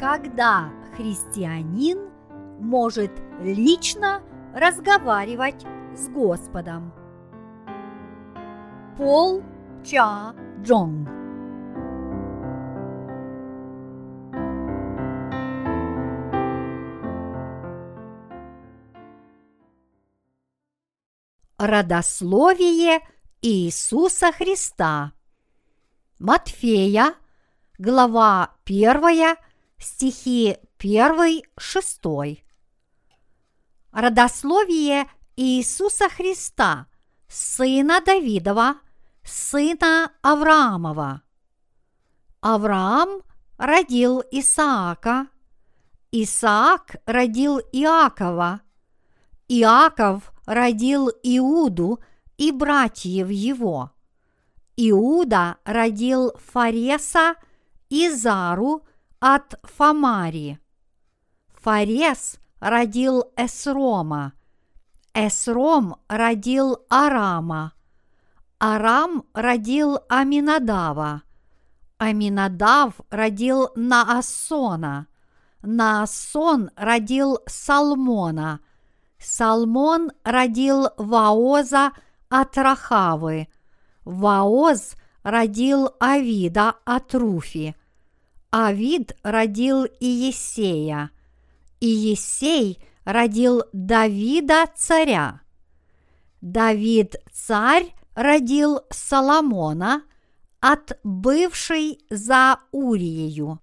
Когда христианин может лично разговаривать с Господом. Пол Ча Джонг Родословие Иисуса Христа. Матфея, глава 1, стихи 1-6. Родословие Иисуса Христа, сына Давидова, сына Авраамова. Авраам родил Исаака, Исаак родил Иакова, Иаков родил Иуду и братьев его. Иуда родил Фареса и Зару от Фамари. Фарес родил Эсрома. Эсром родил Арама. Арам родил Аминадава. Аминадав родил Наасона. Наасон родил Салмона – Салмон родил Ваоза от Рахавы, Ваоз родил Авида от Руфи, Авид родил Иесея, Иесей родил Давида царя. Давид царь родил Соломона от бывшей за Уриею.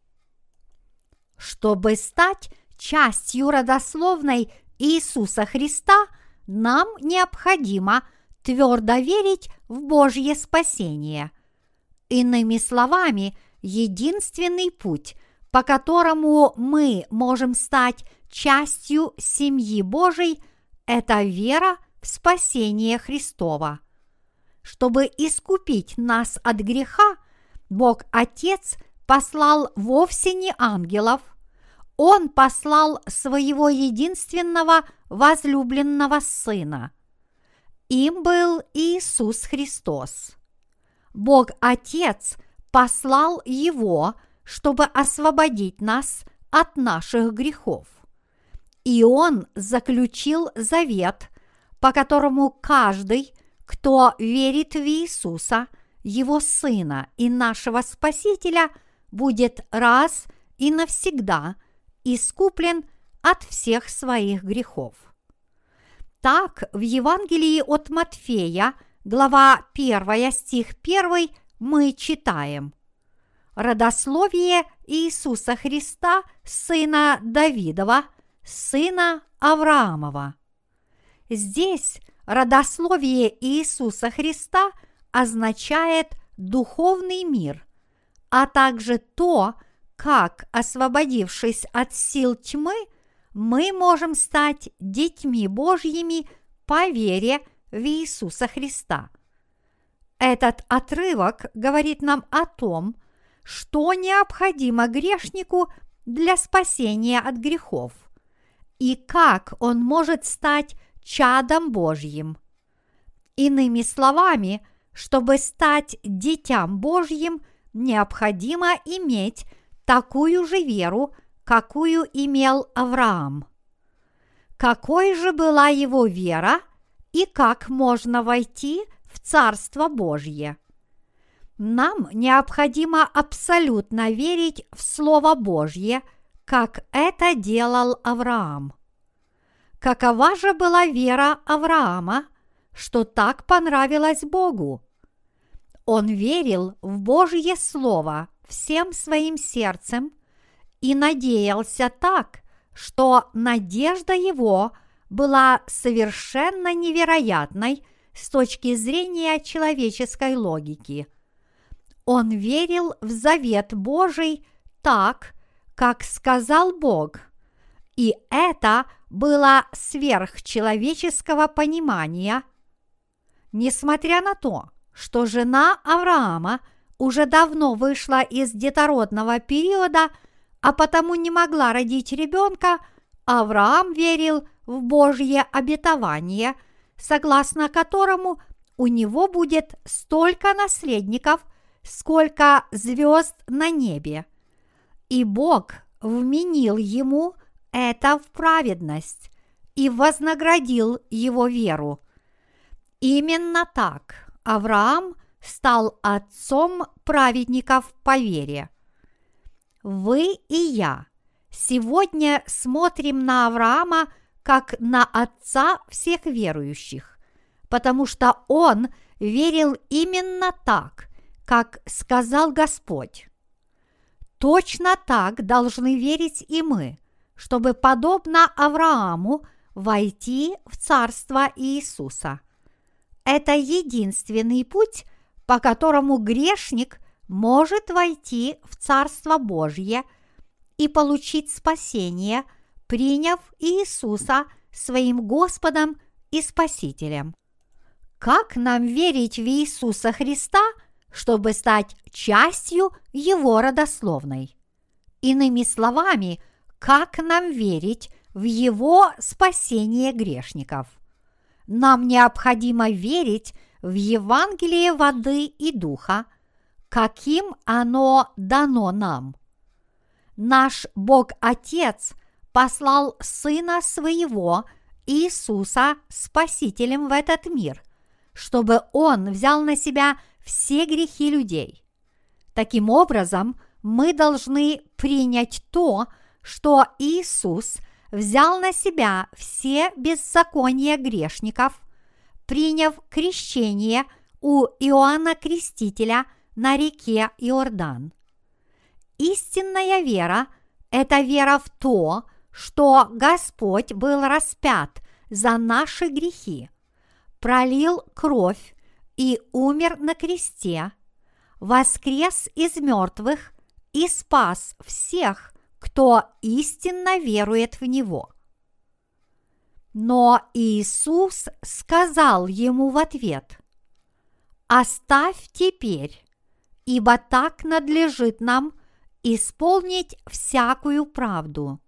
Чтобы стать частью родословной Иисуса Христа, нам необходимо твердо верить в Божье спасение. Иными словами, единственный путь, по которому мы можем стать частью семьи Божией, это вера в спасение Христова. Чтобы искупить нас от греха, Бог Отец послал вовсе не ангелов – он послал своего единственного возлюбленного Сына. Им был Иисус Христос. Бог Отец послал Его, чтобы освободить нас от наших грехов. И Он заключил завет, по которому каждый, кто верит в Иисуса, Его Сына и нашего Спасителя, будет раз и навсегда – искуплен от всех своих грехов. Так в Евангелии от Матфея, глава 1, стих 1, мы читаем Родословие Иисуса Христа, сына Давидова, сына Авраамова. Здесь родословие Иисуса Христа означает духовный мир, а также то, как, освободившись от сил тьмы, мы можем стать детьми Божьими по вере в Иисуса Христа. Этот отрывок говорит нам о том, что необходимо грешнику для спасения от грехов и как он может стать чадом Божьим. Иными словами, чтобы стать дитям Божьим, необходимо иметь такую же веру, какую имел Авраам. Какой же была его вера и как можно войти Царство Божье? Нам необходимо абсолютно верить в Слово Божье, как это делал Авраам. Какова же была вера Авраама, что так понравилось Богу? Он верил в Божье Слово всем своим сердцем и надеялся так, что надежда его была совершенно невероятной с точки зрения человеческой логики. Он верил в завет Божий так, как сказал Бог, и это было сверхчеловеческого понимания. Несмотря на то, что жена Авраама – уже давно вышла из детородного периода, а потому не могла родить ребенка, Авраам верил в Божье обетование, согласно которому у него будет столько наследников, сколько звезд на небе. И Бог вменил ему это в праведность и вознаградил его веру. Именно так Авраам стал отцом праведников по вере. Вы и я сегодня смотрим на Авраама как на отца всех верующих, потому что он верил именно так, как сказал Господь. Точно так должны верить и мы, чтобы, подобно Аврааму, войти в Царство Иисуса. Это единственный путь, по которому грешник может войти в Царство Божье и получить спасение, приняв Иисуса своим Господом и Спасителем. Как нам верить в Иисуса Христа – чтобы стать частью его родословной. Иными словами, как нам верить в его спасение грешников? Нам необходимо верить в Евангелие воды и духа, каким оно дано нам. Наш Бог Отец послал Сына Своего Иисуса Спасителем в этот мир, чтобы Он взял на себя все грехи людей. Таким образом, мы должны принять то, что Иисус взял на себя все беззакония грешников, приняв крещение у Иоанна Крестителя на реке Иордан. Истинная вера – это вера в то, что Господь был распят за наши грехи, пролил кровь и умер на кресте, воскрес из мертвых и спас всех, кто истинно верует в Него. Но Иисус сказал ему в ответ, «Оставь теперь, ибо так надлежит нам исполнить всякую правду».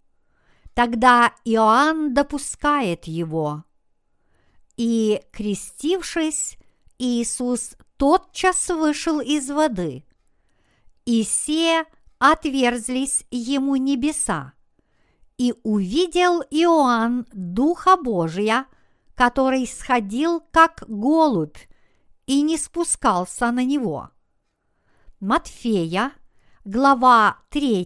Тогда Иоанн допускает его. И, крестившись, Иисус тотчас вышел из воды, и все отверзлись ему небеса, и увидел Иоанн Духа Божия, который сходил как голубь и не спускался на него. Матфея, глава 3,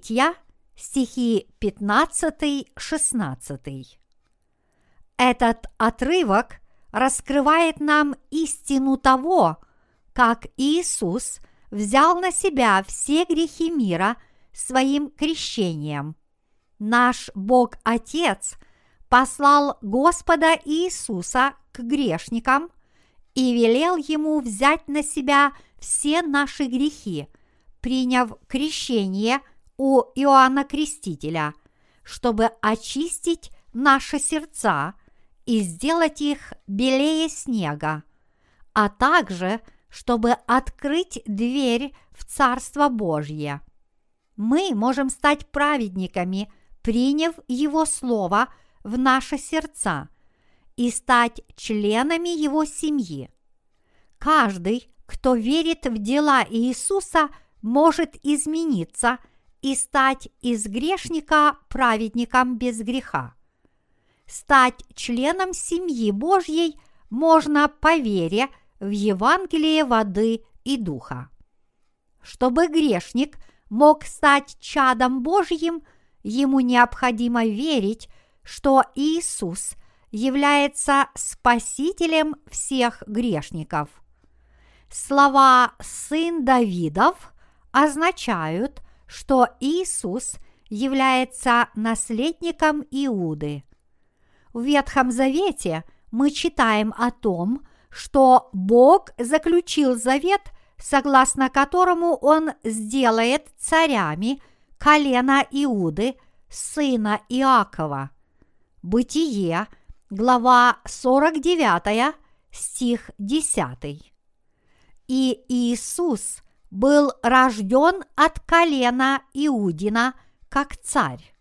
стихи 15-16. Этот отрывок раскрывает нам истину того, как Иисус взял на себя все грехи мира своим крещением. Наш Бог Отец послал Господа Иисуса к грешникам и велел ему взять на себя все наши грехи, приняв крещение у Иоанна Крестителя, чтобы очистить наши сердца – и сделать их белее снега, а также, чтобы открыть дверь в Царство Божье. Мы можем стать праведниками, приняв Его Слово в наши сердца и стать членами Его семьи. Каждый, кто верит в дела Иисуса, может измениться и стать из грешника праведником без греха. Стать членом семьи Божьей можно по вере в Евангелие воды и духа. Чтобы грешник мог стать чадом Божьим, ему необходимо верить, что Иисус является Спасителем всех грешников. Слова «сын Давидов» означают, что Иисус является наследником Иуды – в Ветхом Завете мы читаем о том, что Бог заключил завет, согласно которому Он сделает царями колена Иуды, сына Иакова. Бытие, глава 49, стих 10. И Иисус был рожден от колена Иудина как царь.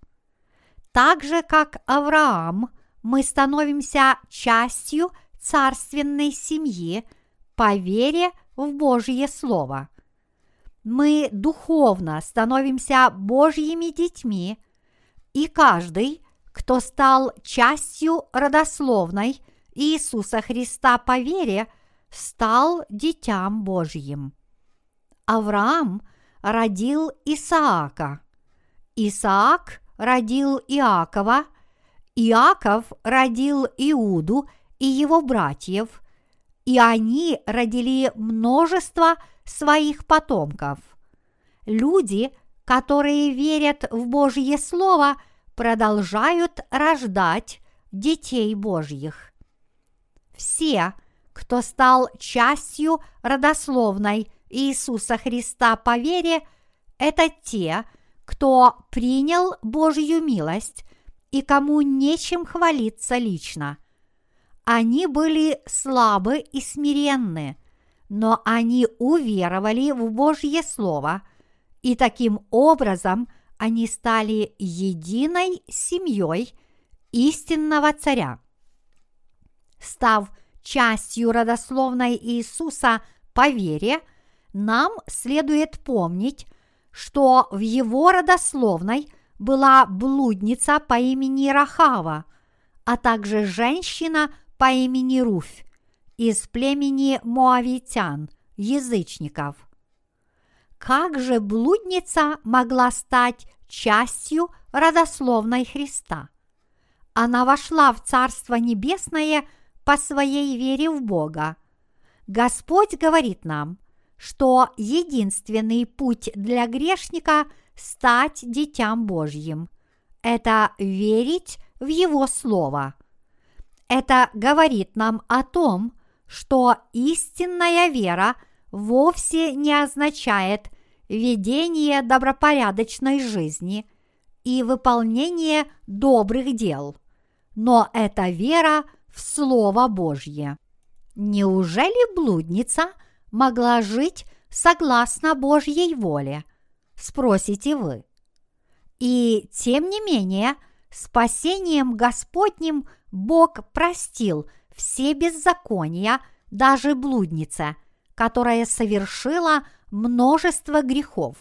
Так же, как Авраам – мы становимся частью царственной семьи по вере в Божье Слово. Мы духовно становимся Божьими детьми, И каждый, кто стал частью родословной Иисуса Христа по вере, стал дитям Божьим. Авраам родил Исаака, Исаак родил Иакова, Иаков родил Иуду и его братьев, и они родили множество своих потомков. Люди, которые верят в Божье Слово, продолжают рождать детей Божьих. Все, кто стал частью родословной Иисуса Христа по вере, это те, кто принял Божью милость и кому нечем хвалиться лично. Они были слабы и смиренны, но они уверовали в Божье Слово, и таким образом они стали единой семьей истинного царя. Став частью родословной Иисуса по вере, нам следует помнить, что в его родословной была блудница по имени Рахава, а также женщина по имени Руфь из племени Моавитян, язычников. Как же блудница могла стать частью родословной Христа? Она вошла в Царство Небесное по своей вере в Бога. Господь говорит нам, что единственный путь для грешника стать детям Божьим – это верить в Его Слово. Это говорит нам о том, что истинная вера вовсе не означает ведение добропорядочной жизни и выполнение добрых дел, но это вера в Слово Божье. Неужели блудница – могла жить согласно Божьей воле? Спросите вы. И тем не менее, спасением Господним Бог простил все беззакония, даже блуднице, которая совершила множество грехов.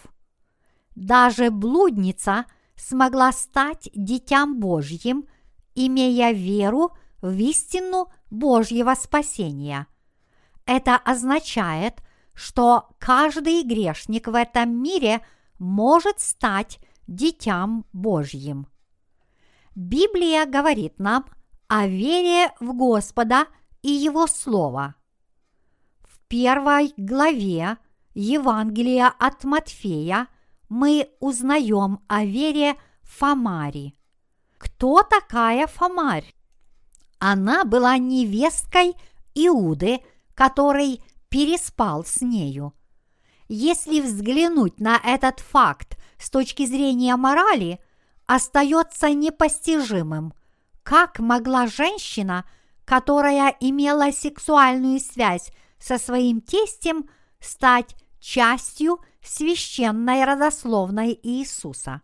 Даже блудница смогла стать дитям Божьим, имея веру в истину Божьего спасения. Это означает, что каждый грешник в этом мире может стать дитям Божьим. Библия говорит нам о вере в Господа и Его Слово. В первой главе Евангелия от Матфея мы узнаем о вере Фомари. Кто такая Фомарь? Она была невесткой Иуды который переспал с нею. Если взглянуть на этот факт с точки зрения морали, остается непостижимым, как могла женщина, которая имела сексуальную связь со своим тестем, стать частью священной родословной Иисуса.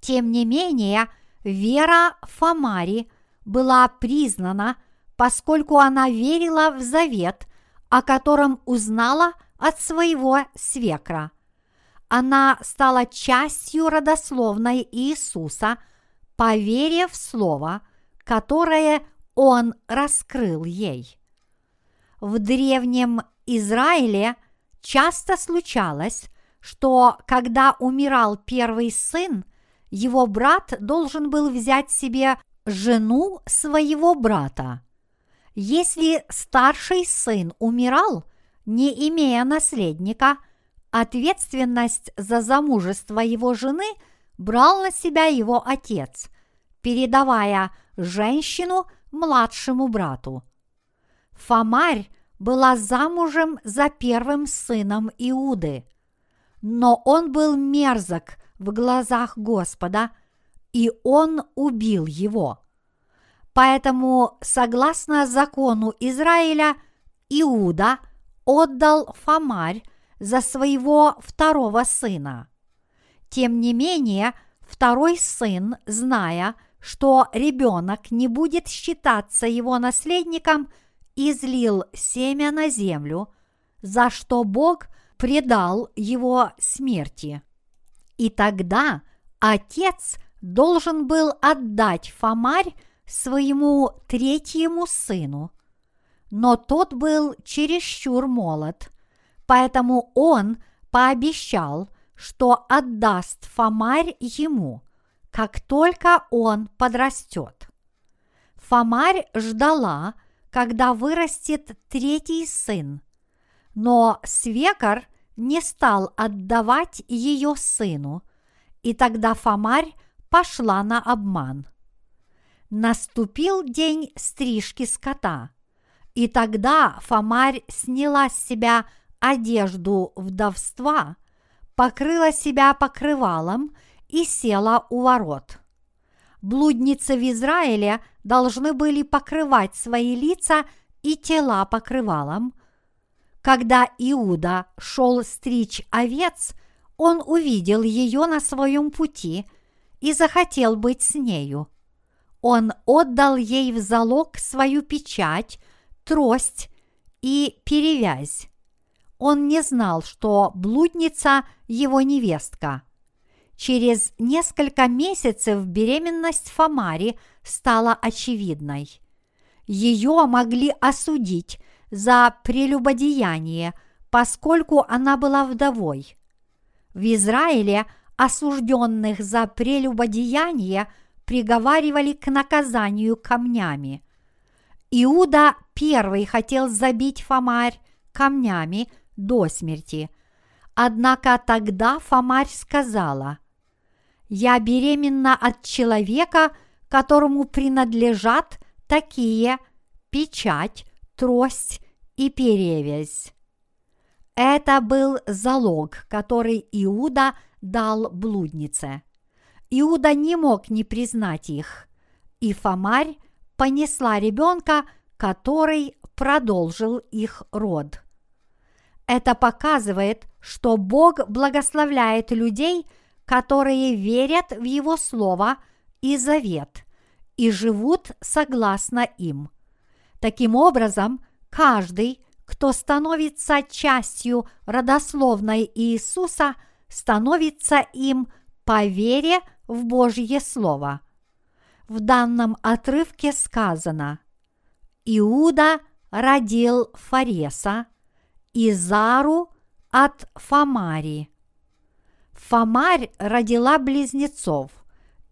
Тем не менее, вера Фомари была признана поскольку она верила в завет, о котором узнала от своего свекра. Она стала частью родословной Иисуса, поверив в Слово, которое Он раскрыл ей. В древнем Израиле часто случалось, что когда умирал первый сын, его брат должен был взять себе жену своего брата. Если старший сын умирал, не имея наследника, ответственность за замужество его жены брал на себя его отец, передавая женщину младшему брату. Фомарь была замужем за первым сыном Иуды, но он был мерзок в глазах Господа, и он убил его. Поэтому, согласно закону Израиля, Иуда отдал Фомарь за своего второго сына. Тем не менее, второй сын, зная, что ребенок не будет считаться его наследником, излил семя на землю, за что Бог предал его смерти. И тогда отец должен был отдать Фомарь своему третьему сыну, но тот был чересчур молод, поэтому он пообещал, что отдаст Фомарь ему, как только он подрастет. Фомарь ждала, когда вырастет третий сын, но свекор не стал отдавать ее сыну, и тогда Фомарь пошла на обман. Наступил день стрижки скота, и тогда Фомарь сняла с себя одежду вдовства, покрыла себя покрывалом и села у ворот. Блудницы в Израиле должны были покрывать свои лица и тела покрывалом. Когда Иуда шел стричь овец, он увидел ее на своем пути и захотел быть с нею. Он отдал ей в залог свою печать, трость и перевязь он не знал, что блудница его невестка. Через несколько месяцев беременность Фомари стала очевидной. Ее могли осудить за прелюбодеяние, поскольку она была вдовой. В Израиле осужденных за прелюбодеяние приговаривали к наказанию камнями. Иуда первый хотел забить Фомарь камнями до смерти. Однако тогда Фомарь сказала, «Я беременна от человека, которому принадлежат такие печать, трость и перевязь». Это был залог, который Иуда дал блуднице. Иуда не мог не признать их, и Фомарь понесла ребенка, который продолжил их род. Это показывает, что Бог благословляет людей, которые верят в Его Слово и Завет и живут согласно им. Таким образом, каждый, кто становится частью родословной Иисуса, становится им по вере в Божье Слово. В данном отрывке сказано «Иуда родил Фареса, Изару от Фомари. Фомарь родила близнецов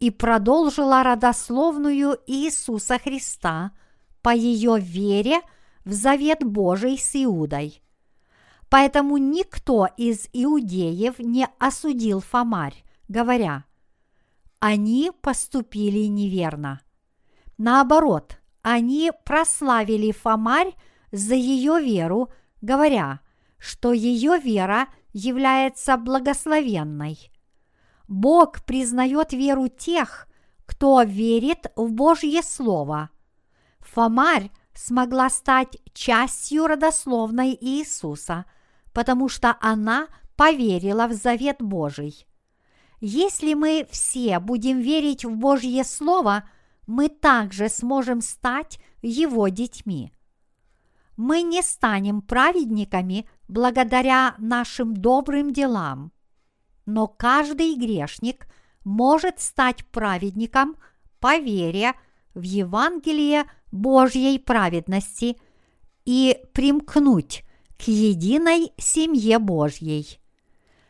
и продолжила родословную Иисуса Христа по ее вере в завет Божий с Иудой. Поэтому никто из иудеев не осудил Фомарь, говоря, они поступили неверно. Наоборот, они прославили Фомарь за ее веру – говоря, что ее вера является благословенной. Бог признает веру тех, кто верит в Божье Слово. Фомарь смогла стать частью родословной Иисуса, потому что она поверила в завет Божий. Если мы все будем верить в Божье Слово, мы также сможем стать Его детьми мы не станем праведниками благодаря нашим добрым делам. Но каждый грешник может стать праведником по вере в Евангелие Божьей праведности и примкнуть к единой семье Божьей.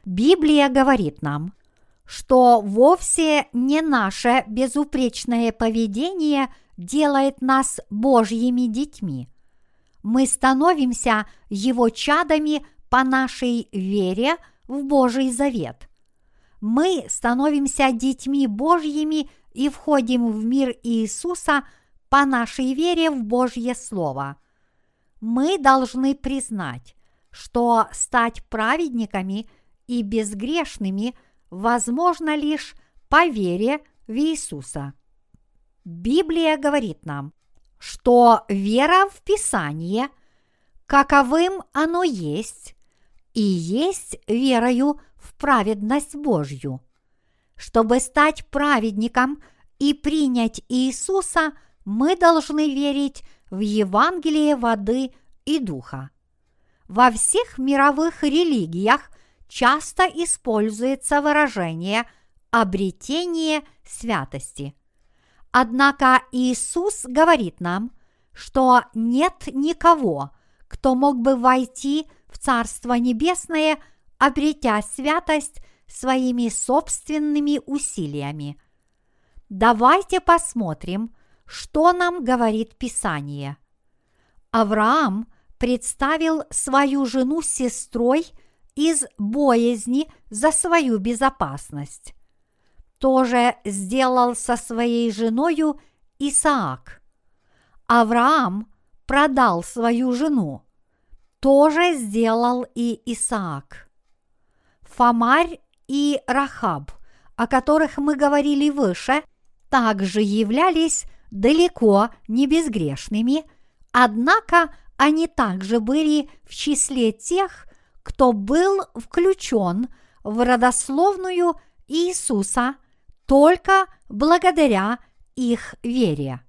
Библия говорит нам, что вовсе не наше безупречное поведение делает нас Божьими детьми – мы становимся Его чадами по нашей вере в Божий завет. Мы становимся детьми Божьими и входим в мир Иисуса по нашей вере в Божье Слово. Мы должны признать, что стать праведниками и безгрешными возможно лишь по вере в Иисуса. Библия говорит нам – что вера в Писание, каковым оно есть, и есть верою в праведность Божью. Чтобы стать праведником и принять Иисуса, мы должны верить в Евангелие воды и духа. Во всех мировых религиях часто используется выражение обретение святости. Однако Иисус говорит нам, что нет никого, кто мог бы войти в Царство Небесное, обретя святость своими собственными усилиями. Давайте посмотрим, что нам говорит Писание. Авраам представил свою жену сестрой из боязни за свою безопасность. Тоже сделал со своей женою Исаак. Авраам продал свою жену. Тоже сделал и Исаак. Фомарь и Рахаб, о которых мы говорили выше, также являлись далеко не безгрешными, однако они также были в числе тех, кто был включен в родословную Иисуса только благодаря их вере.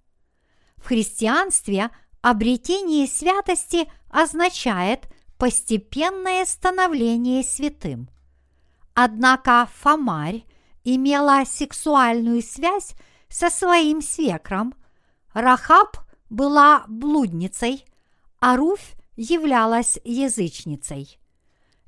В христианстве обретение святости означает постепенное становление святым. Однако Фомарь имела сексуальную связь со своим свекром, Рахаб была блудницей, а Руфь являлась язычницей.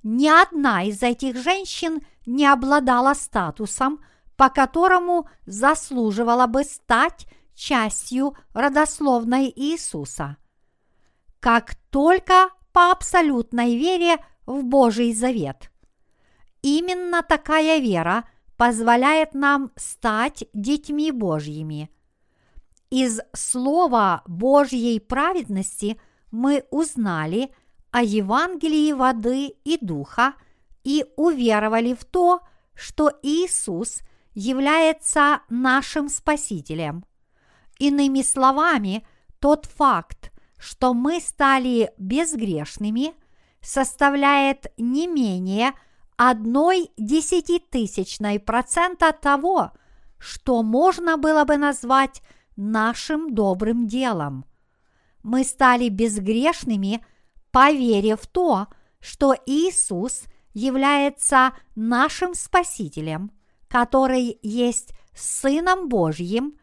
Ни одна из этих женщин не обладала статусом, по которому заслуживала бы стать частью родословной Иисуса. Как только по абсолютной вере в Божий завет – Именно такая вера позволяет нам стать детьми Божьими. Из слова Божьей праведности мы узнали о Евангелии воды и духа и уверовали в то, что Иисус является нашим Спасителем. Иными словами, тот факт, что мы стали безгрешными, составляет не менее – одной десятитысячной процента того, что можно было бы назвать нашим добрым делом. Мы стали безгрешными, поверив в то, что Иисус является нашим Спасителем, который есть Сыном Божьим,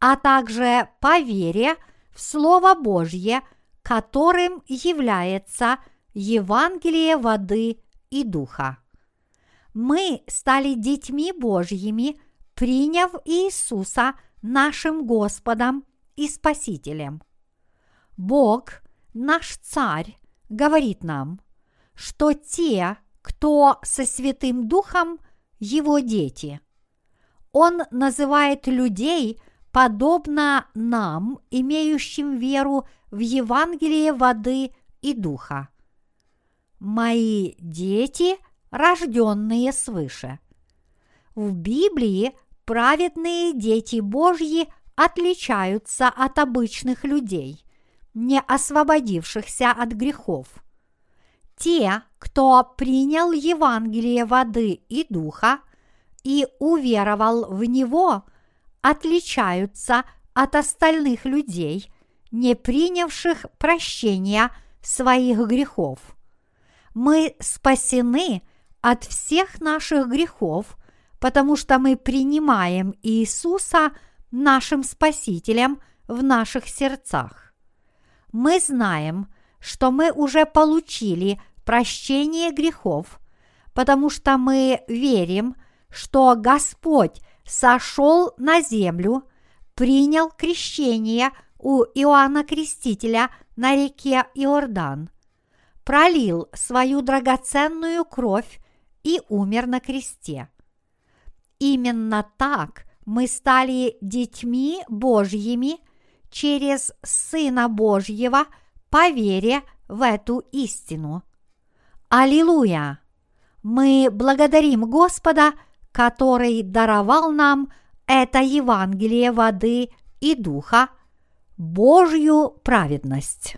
а также по вере в Слово Божье, которым является Евангелие воды и духа мы стали детьми Божьими, приняв Иисуса нашим Господом и Спасителем. Бог, наш Царь, говорит нам, что те, кто со Святым Духом, его дети. Он называет людей подобно нам, имеющим веру в Евангелие воды и духа. Мои дети – рожденные свыше. В Библии праведные дети Божьи отличаются от обычных людей, не освободившихся от грехов. Те, кто принял Евангелие воды и духа и уверовал в него, отличаются от остальных людей, не принявших прощения своих грехов. Мы спасены – от всех наших грехов, потому что мы принимаем Иисуса нашим Спасителем в наших сердцах. Мы знаем, что мы уже получили прощение грехов, потому что мы верим, что Господь сошел на землю, принял крещение у Иоанна Крестителя на реке Иордан, пролил свою драгоценную кровь и умер на кресте. Именно так мы стали детьми Божьими через Сына Божьего по вере в эту истину. Аллилуйя! Мы благодарим Господа, который даровал нам это Евангелие воды и духа, Божью праведность.